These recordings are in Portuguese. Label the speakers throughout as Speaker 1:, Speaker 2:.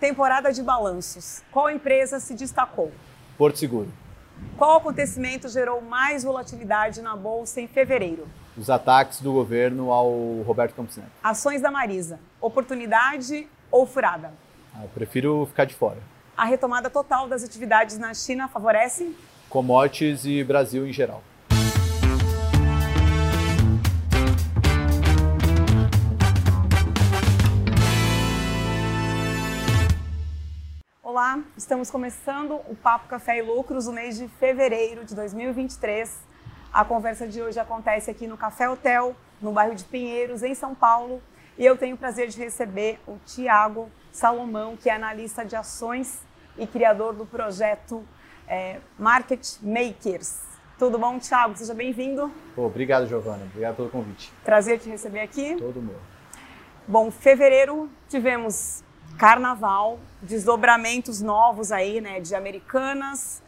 Speaker 1: Temporada de balanços. Qual empresa se destacou?
Speaker 2: Porto Seguro.
Speaker 1: Qual acontecimento gerou mais volatilidade na bolsa em fevereiro?
Speaker 2: Os ataques do governo ao Roberto Campos Neto.
Speaker 1: Ações da Marisa. Oportunidade ou furada?
Speaker 2: Ah, eu prefiro ficar de fora.
Speaker 1: A retomada total das atividades na China favorece?
Speaker 2: Commodities e Brasil em geral.
Speaker 1: Olá, estamos começando o Papo Café e Lucros no mês de fevereiro de 2023. A conversa de hoje acontece aqui no Café Hotel, no bairro de Pinheiros, em São Paulo. E eu tenho o prazer de receber o Tiago Salomão, que é analista de ações e criador do projeto é, Market Makers. Tudo bom, Tiago? Seja bem-vindo.
Speaker 2: Obrigado, Giovana. Obrigado pelo convite.
Speaker 1: Prazer te receber aqui.
Speaker 2: Todo meu.
Speaker 1: Bom, fevereiro tivemos carnaval, desdobramentos novos aí, né, de Americanas,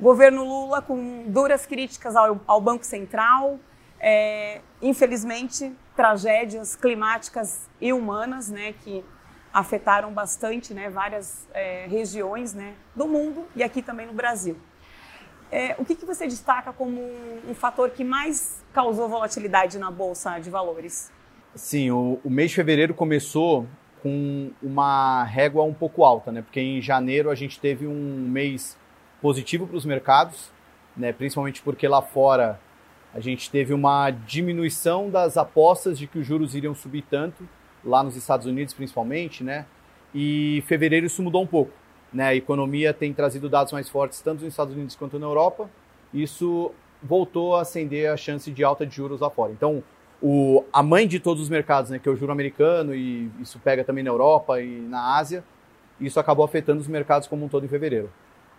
Speaker 1: governo Lula com duras críticas ao, ao Banco Central, é, infelizmente tragédias climáticas e humanas, né, que afetaram bastante, né, várias é, regiões, né, do mundo e aqui também no Brasil. É, o que, que você destaca como um, um fator que mais causou volatilidade na bolsa de valores?
Speaker 2: Sim, o, o mês de fevereiro começou com uma régua um pouco alta, né? Porque em janeiro a gente teve um mês positivo para os mercados, né? Principalmente porque lá fora a gente teve uma diminuição das apostas de que os juros iriam subir tanto, lá nos Estados Unidos principalmente, né? E fevereiro isso mudou um pouco, né? A economia tem trazido dados mais fortes tanto nos Estados Unidos quanto na Europa. Isso voltou a acender a chance de alta de juros lá fora. Então, o, a mãe de todos os mercados, né, que é o juro americano, e isso pega também na Europa e na Ásia, isso acabou afetando os mercados como um todo em fevereiro.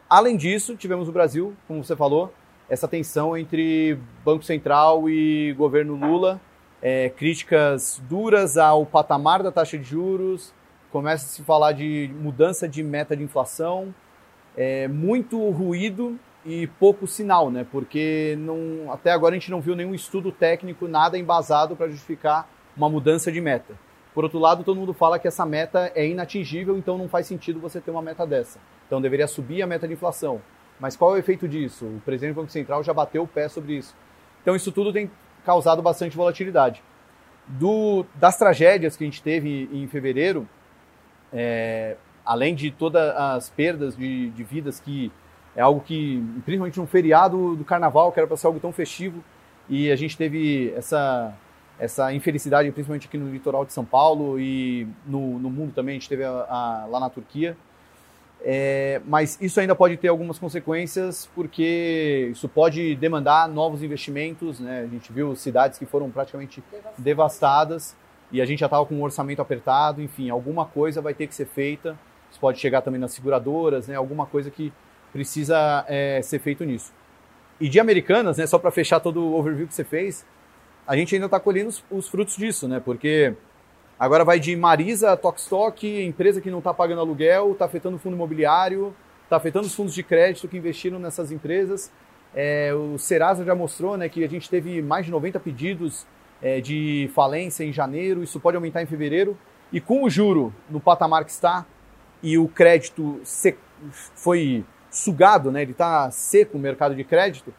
Speaker 2: Além disso, tivemos no Brasil, como você falou, essa tensão entre Banco Central e governo Lula, é, críticas duras ao patamar da taxa de juros, começa a se falar de mudança de meta de inflação, é, muito ruído e pouco sinal, né? Porque não, até agora a gente não viu nenhum estudo técnico, nada embasado para justificar uma mudança de meta. Por outro lado, todo mundo fala que essa meta é inatingível, então não faz sentido você ter uma meta dessa. Então deveria subir a meta de inflação. Mas qual é o efeito disso? O presidente do Banco Central já bateu o pé sobre isso. Então isso tudo tem causado bastante volatilidade. Do, das tragédias que a gente teve em fevereiro, é, além de todas as perdas de, de vidas que é algo que, principalmente num feriado do carnaval, que era para ser algo tão festivo, e a gente teve essa, essa infelicidade, principalmente aqui no litoral de São Paulo e no, no mundo também, a gente teve a, a, lá na Turquia. É, mas isso ainda pode ter algumas consequências, porque isso pode demandar novos investimentos. Né? A gente viu cidades que foram praticamente devastadas, devastadas e a gente já estava com um orçamento apertado. Enfim, alguma coisa vai ter que ser feita. Isso pode chegar também nas seguradoras, né? alguma coisa que precisa é, ser feito nisso. E de Americanas, né, só para fechar todo o overview que você fez, a gente ainda está colhendo os, os, frutos disso, né? Porque agora vai de Marisa, Tokstok, empresa que não está pagando aluguel, está afetando o fundo imobiliário, está afetando os fundos de crédito que investiram nessas empresas. É, o Serasa já mostrou né, que a gente teve mais de 90 pedidos é, de falência em janeiro, isso pode aumentar em fevereiro. E com o juro no patamar que está e o crédito foi sugado, né, ele está seco o mercado de crédito,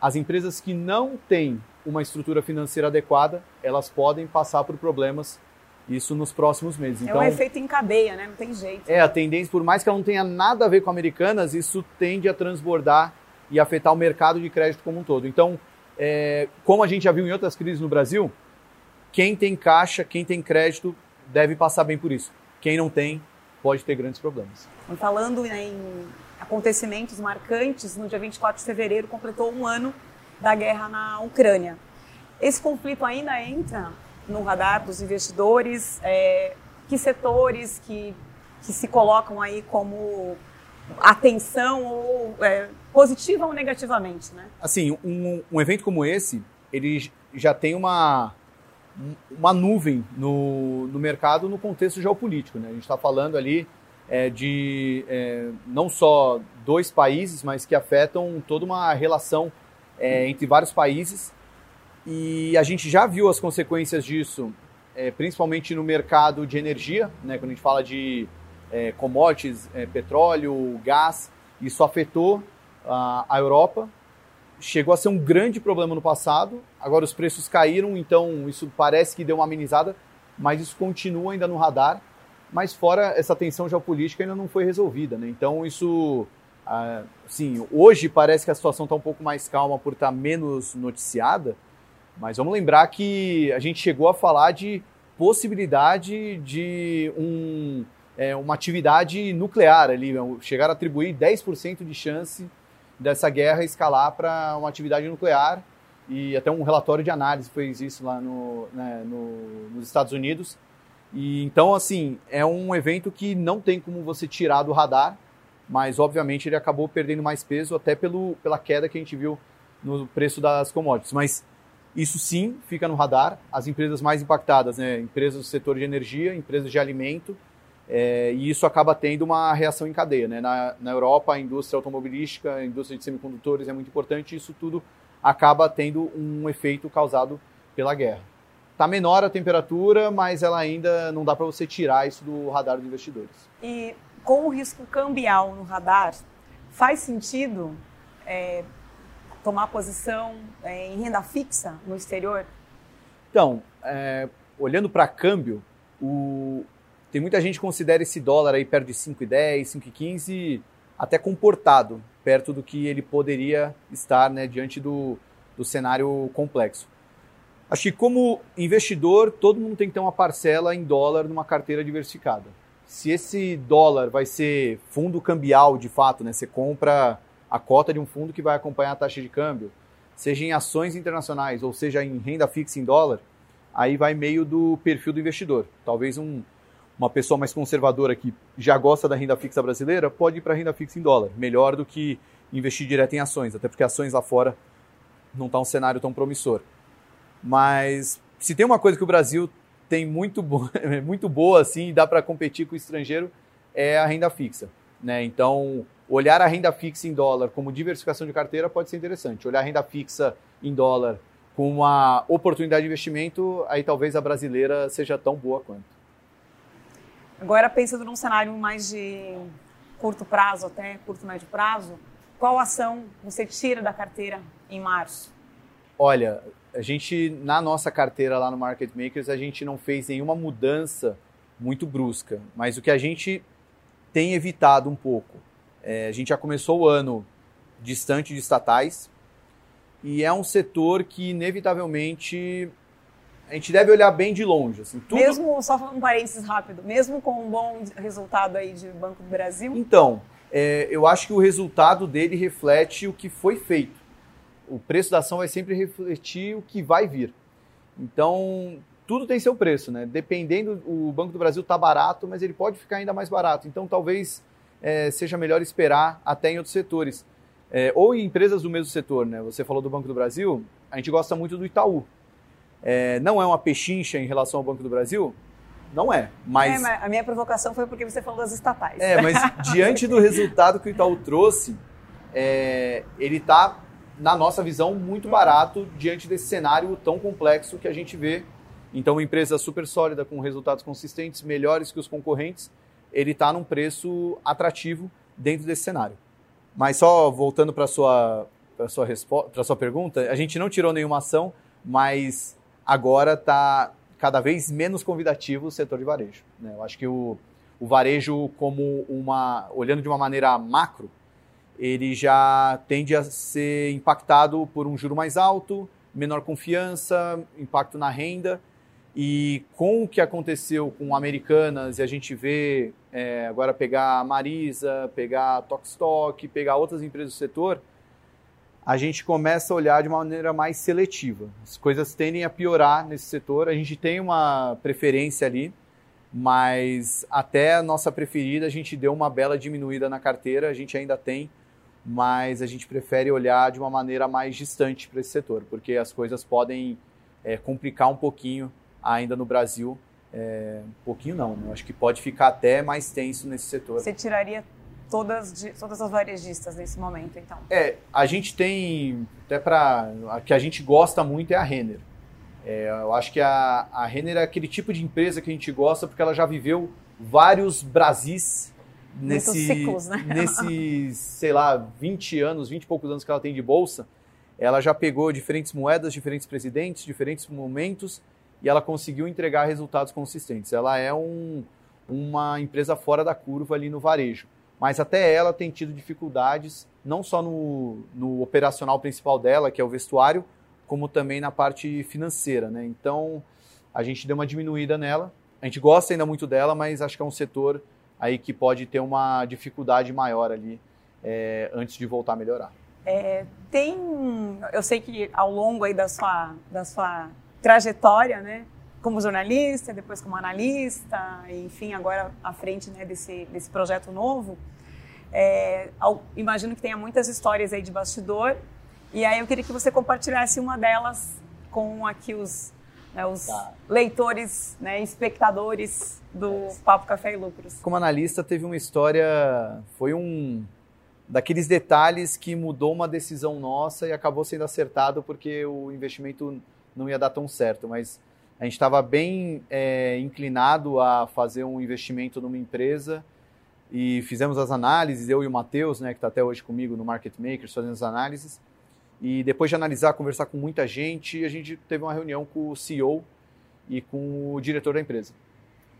Speaker 2: as empresas que não têm uma estrutura financeira adequada, elas podem passar por problemas isso nos próximos meses.
Speaker 1: É então, um efeito em cadeia, né? Não tem jeito.
Speaker 2: É, a tendência, por mais que ela não tenha nada a ver com americanas, isso tende a transbordar e afetar o mercado de crédito como um todo. Então, é, como a gente já viu em outras crises no Brasil, quem tem caixa, quem tem crédito, deve passar bem por isso. Quem não tem, pode ter grandes problemas.
Speaker 1: Falando em acontecimentos marcantes, no dia 24 de fevereiro completou um ano da guerra na Ucrânia. Esse conflito ainda entra no radar dos investidores? É, que setores que, que se colocam aí como atenção ou é, positiva ou negativamente, né?
Speaker 2: Assim, um, um evento como esse, ele já tem uma uma nuvem no, no mercado no contexto geopolítico, né? A gente está falando ali é, de é, não só dois países, mas que afetam toda uma relação é, entre vários países. E a gente já viu as consequências disso, é, principalmente no mercado de energia, né, quando a gente fala de é, commodities, é, petróleo, gás. Isso afetou a, a Europa. Chegou a ser um grande problema no passado. Agora os preços caíram, então isso parece que deu uma amenizada, mas isso continua ainda no radar. Mas fora essa tensão geopolítica ainda não foi resolvida, né? Então isso, ah, sim, hoje parece que a situação está um pouco mais calma por estar tá menos noticiada. Mas vamos lembrar que a gente chegou a falar de possibilidade de um, é, uma atividade nuclear ali, chegar a atribuir 10% de chance dessa guerra escalar para uma atividade nuclear e até um relatório de análise fez isso lá no, né, no, nos Estados Unidos. E então, assim, é um evento que não tem como você tirar do radar, mas obviamente ele acabou perdendo mais peso até pelo, pela queda que a gente viu no preço das commodities. Mas isso sim fica no radar. As empresas mais impactadas, né, empresas do setor de energia, empresas de alimento, é, e isso acaba tendo uma reação em cadeia. Né? Na, na Europa, a indústria automobilística, a indústria de semicondutores é muito importante, isso tudo acaba tendo um efeito causado pela guerra. Está menor a temperatura, mas ela ainda não dá para você tirar isso do radar dos investidores.
Speaker 1: E com o risco cambial no radar, faz sentido é, tomar posição é, em renda fixa no exterior?
Speaker 2: Então, é, olhando para câmbio, o, tem muita gente que considera esse dólar aí perto de 5,10, 5,15 até comportado, perto do que ele poderia estar né, diante do, do cenário complexo. Acho que como investidor, todo mundo tem que ter uma parcela em dólar numa carteira diversificada. Se esse dólar vai ser fundo cambial de fato, né? Você compra a cota de um fundo que vai acompanhar a taxa de câmbio, seja em ações internacionais ou seja em renda fixa em dólar, aí vai meio do perfil do investidor. Talvez um, uma pessoa mais conservadora que já gosta da renda fixa brasileira pode ir para renda fixa em dólar, melhor do que investir direto em ações, até porque ações lá fora não está um cenário tão promissor. Mas se tem uma coisa que o Brasil tem muito, bo muito boa assim e dá para competir com o estrangeiro é a renda fixa. Né? Então, olhar a renda fixa em dólar como diversificação de carteira pode ser interessante. Olhar a renda fixa em dólar como uma oportunidade de investimento, aí talvez a brasileira seja tão boa quanto.
Speaker 1: Agora, pensando num cenário mais de curto prazo, até curto médio prazo, qual ação você tira da carteira em março?
Speaker 2: Olha, a gente, na nossa carteira lá no Market Makers, a gente não fez nenhuma mudança muito brusca, mas o que a gente tem evitado um pouco. É, a gente já começou o ano distante de estatais e é um setor que, inevitavelmente, a gente deve olhar bem de longe. Assim,
Speaker 1: tudo... Mesmo, só um parênteses rápido, mesmo com um bom resultado aí de Banco do Brasil?
Speaker 2: Então, é, eu acho que o resultado dele reflete o que foi feito. O preço da ação vai sempre refletir o que vai vir. Então, tudo tem seu preço, né? Dependendo, o Banco do Brasil está barato, mas ele pode ficar ainda mais barato. Então, talvez é, seja melhor esperar até em outros setores. É, ou em empresas do mesmo setor, né? Você falou do Banco do Brasil, a gente gosta muito do Itaú. É, não é uma pechincha em relação ao Banco do Brasil? Não é, mas...
Speaker 1: É, mas a minha provocação foi porque você falou das estatais.
Speaker 2: É, mas diante do resultado que o Itaú trouxe, é, ele está, na nossa visão, muito barato diante desse cenário tão complexo que a gente vê então, uma empresa super sólida, com resultados consistentes, melhores que os concorrentes, ele está num preço atrativo dentro desse cenário. Mas só voltando para a sua, sua, sua pergunta, a gente não tirou nenhuma ação, mas agora está cada vez menos convidativo o setor de varejo. Né? Eu acho que o, o varejo, como uma. olhando de uma maneira macro, ele já tende a ser impactado por um juro mais alto, menor confiança, impacto na renda e com o que aconteceu com Americanas, e a gente vê é, agora pegar a Marisa, pegar a Tokstok, pegar outras empresas do setor, a gente começa a olhar de uma maneira mais seletiva. As coisas tendem a piorar nesse setor. A gente tem uma preferência ali, mas até a nossa preferida a gente deu uma bela diminuída na carteira, a gente ainda tem, mas a gente prefere olhar de uma maneira mais distante para esse setor, porque as coisas podem é, complicar um pouquinho ainda no Brasil. É, um pouquinho não, né? acho que pode ficar até mais tenso nesse setor.
Speaker 1: Você tiraria todas, todas as varejistas nesse momento, então?
Speaker 2: É, a gente tem, até para. A que a gente gosta muito é a Renner. É, eu acho que a, a Renner é aquele tipo de empresa que a gente gosta porque ela já viveu vários Brasis nesse,
Speaker 1: ciclos, né?
Speaker 2: nesses, sei lá, 20 anos, 20 e poucos anos que ela tem de bolsa, ela já pegou diferentes moedas, diferentes presidentes, diferentes momentos e ela conseguiu entregar resultados consistentes. Ela é um, uma empresa fora da curva ali no varejo, mas até ela tem tido dificuldades, não só no, no operacional principal dela, que é o vestuário, como também na parte financeira. Né? Então, a gente deu uma diminuída nela. A gente gosta ainda muito dela, mas acho que é um setor aí que pode ter uma dificuldade maior ali é, antes de voltar a melhorar.
Speaker 1: É, tem, eu sei que ao longo aí da sua, da sua trajetória, né, como jornalista, depois como analista, enfim, agora à frente né, desse, desse projeto novo, é, ao, imagino que tenha muitas histórias aí de bastidor, e aí eu queria que você compartilhasse uma delas com aqui os, né, os tá. leitores, né, espectadores do Papo Café e Lucros.
Speaker 2: Como analista, teve uma história, foi um daqueles detalhes que mudou uma decisão nossa e acabou sendo acertado porque o investimento não ia dar tão certo, mas a gente estava bem é, inclinado a fazer um investimento numa empresa e fizemos as análises, eu e o Matheus, né, que está até hoje comigo no Market Makers, fazendo as análises. E depois de analisar, conversar com muita gente, a gente teve uma reunião com o CEO e com o diretor da empresa,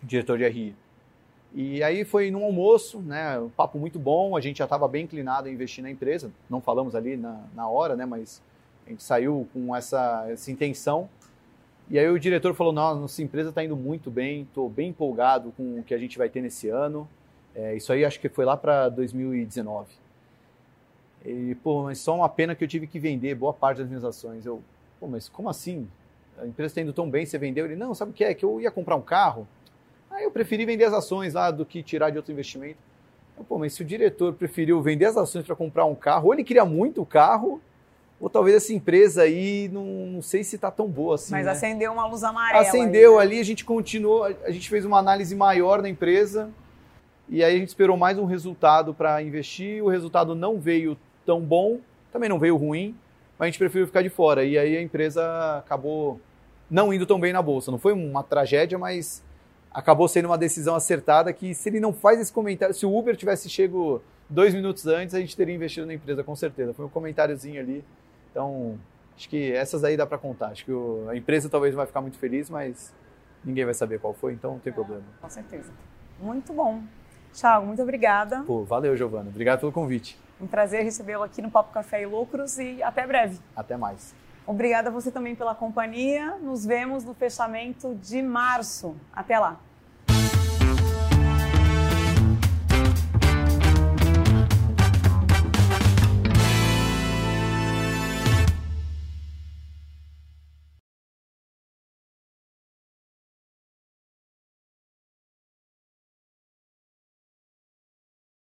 Speaker 2: diretor de RI. E aí foi num almoço, né, um papo muito bom, a gente já estava bem inclinado a investir na empresa, não falamos ali na, na hora, né, mas a gente saiu com essa, essa intenção. E aí o diretor falou, nossa empresa está indo muito bem, estou bem empolgado com o que a gente vai ter nesse ano. É, isso aí acho que foi lá para 2019. E, pô, mas só uma pena que eu tive que vender boa parte das minhas ações. Eu, pô, mas como assim? A empresa está indo tão bem, você vendeu? Ele, não, sabe o que é? Que eu ia comprar um carro, Aí eu preferi vender as ações lá do que tirar de outro investimento. Eu, Pô, mas se o diretor preferiu vender as ações para comprar um carro, ou ele queria muito o carro, ou talvez essa empresa aí não, não sei se está tão boa assim.
Speaker 1: Mas
Speaker 2: né?
Speaker 1: acendeu uma luz amarela.
Speaker 2: Acendeu
Speaker 1: aí,
Speaker 2: né? ali, a gente continuou, a gente fez uma análise maior na empresa e aí a gente esperou mais um resultado para investir. O resultado não veio tão bom, também não veio ruim, mas a gente preferiu ficar de fora. E aí a empresa acabou não indo tão bem na bolsa. Não foi uma tragédia, mas acabou sendo uma decisão acertada que se ele não faz esse comentário, se o Uber tivesse chego dois minutos antes, a gente teria investido na empresa com certeza. Foi um comentáriozinho ali. Então, acho que essas aí dá para contar. Acho que o, a empresa talvez não vai ficar muito feliz, mas ninguém vai saber qual foi, então não tem é, problema.
Speaker 1: Com certeza. Muito bom. Thiago, muito obrigada.
Speaker 2: Pô, valeu, Giovana. Obrigado pelo convite.
Speaker 1: Um prazer recebê-lo aqui no Papo Café e Lucros e até breve.
Speaker 2: Até mais.
Speaker 1: Obrigada a você também pela companhia. Nos vemos no fechamento de março. Até lá.